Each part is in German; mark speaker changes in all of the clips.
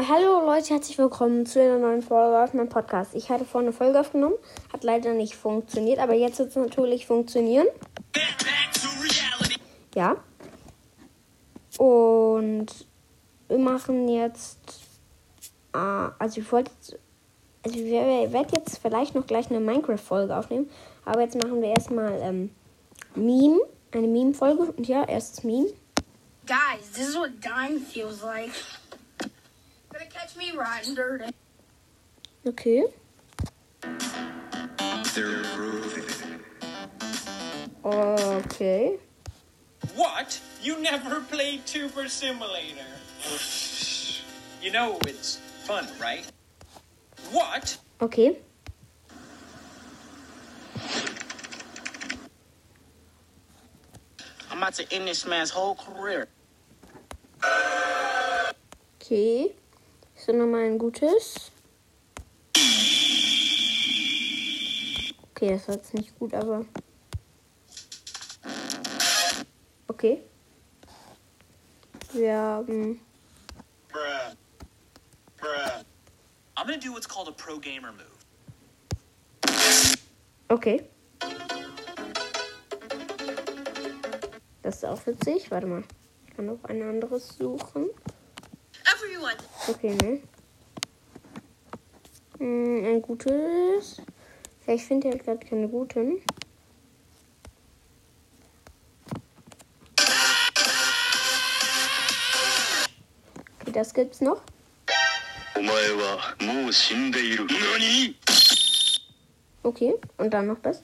Speaker 1: Leute, herzlich willkommen zu einer neuen Folge auf meinem Podcast. Ich hatte vorhin eine Folge aufgenommen, hat leider nicht funktioniert, aber jetzt wird es natürlich funktionieren. Ja. Und wir machen jetzt, äh, also ich wollte, also ich werde jetzt vielleicht noch gleich eine Minecraft-Folge aufnehmen, aber jetzt machen wir erstmal ähm, Meme, eine Meme-Folge. Und ja, erstes Meme.
Speaker 2: Guys, this is what dying feels like. Gonna catch me riding dirty.
Speaker 1: Okay.
Speaker 3: They're groovy.
Speaker 1: Okay.
Speaker 4: What? You never played Tuber Simulator? you know it's fun, right? What?
Speaker 1: Okay.
Speaker 5: I'm about to end this man's whole career.
Speaker 1: Okay. So nochmal ein gutes. Okay, das war jetzt nicht gut, aber. Okay. Wir haben.
Speaker 4: Bruh. Bruh. I'm gonna do what's called a pro gamer move.
Speaker 1: Okay. Das ist auch witzig. Warte mal. Ich kann noch ein anderes suchen. Okay, ne? Hm, ein gutes. Ja, ich finde ja gerade keine guten. Okay, das gibt's noch. Okay, und dann noch das.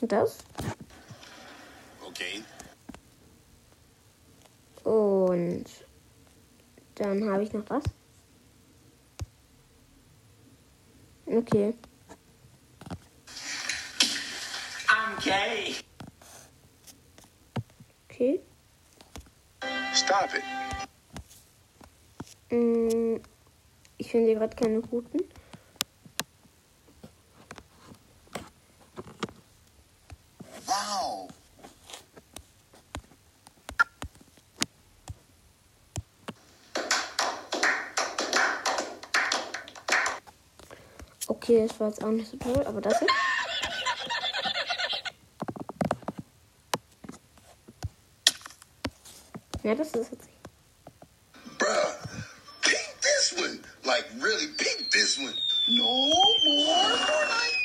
Speaker 1: Und das.
Speaker 3: Okay.
Speaker 1: Und dann habe ich noch was. Okay.
Speaker 4: I'm gay.
Speaker 1: Okay.
Speaker 3: Stop it.
Speaker 1: Mm, Ich finde gerade keine guten.
Speaker 3: Wow.
Speaker 1: Okay, das war jetzt auch nicht so toll, aber das hier. Ja, das ist
Speaker 6: one. Like, really peep this one. No more Fortnite.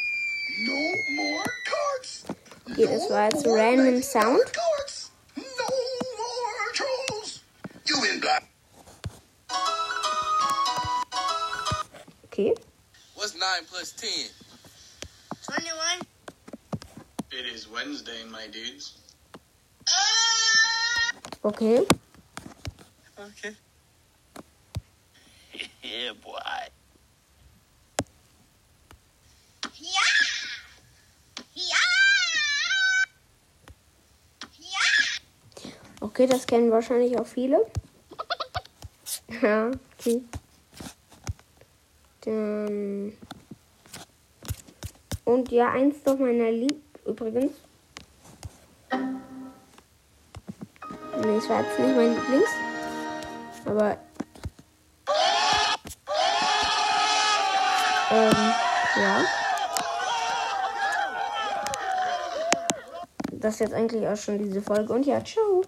Speaker 6: No more cards.
Speaker 1: Okay, das war jetzt random Sound.
Speaker 6: Cards. No more trolls. You in black.
Speaker 1: Okay.
Speaker 7: What's 9 plus 10?
Speaker 2: 21.
Speaker 7: It is Wednesday, my dudes.
Speaker 1: Okay.
Speaker 4: Okay.
Speaker 5: Yeah, boy.
Speaker 2: Yeah! Yeah! Yeah!
Speaker 1: Okay, das kennen wahrscheinlich auch viele. Ja, okay. Dann. Und ja, eins noch meiner Lieb übrigens. Nee, es war jetzt nicht mein Lieblings. Aber. Ähm, ja. Das ist jetzt eigentlich auch schon diese Folge. Und ja, ciao.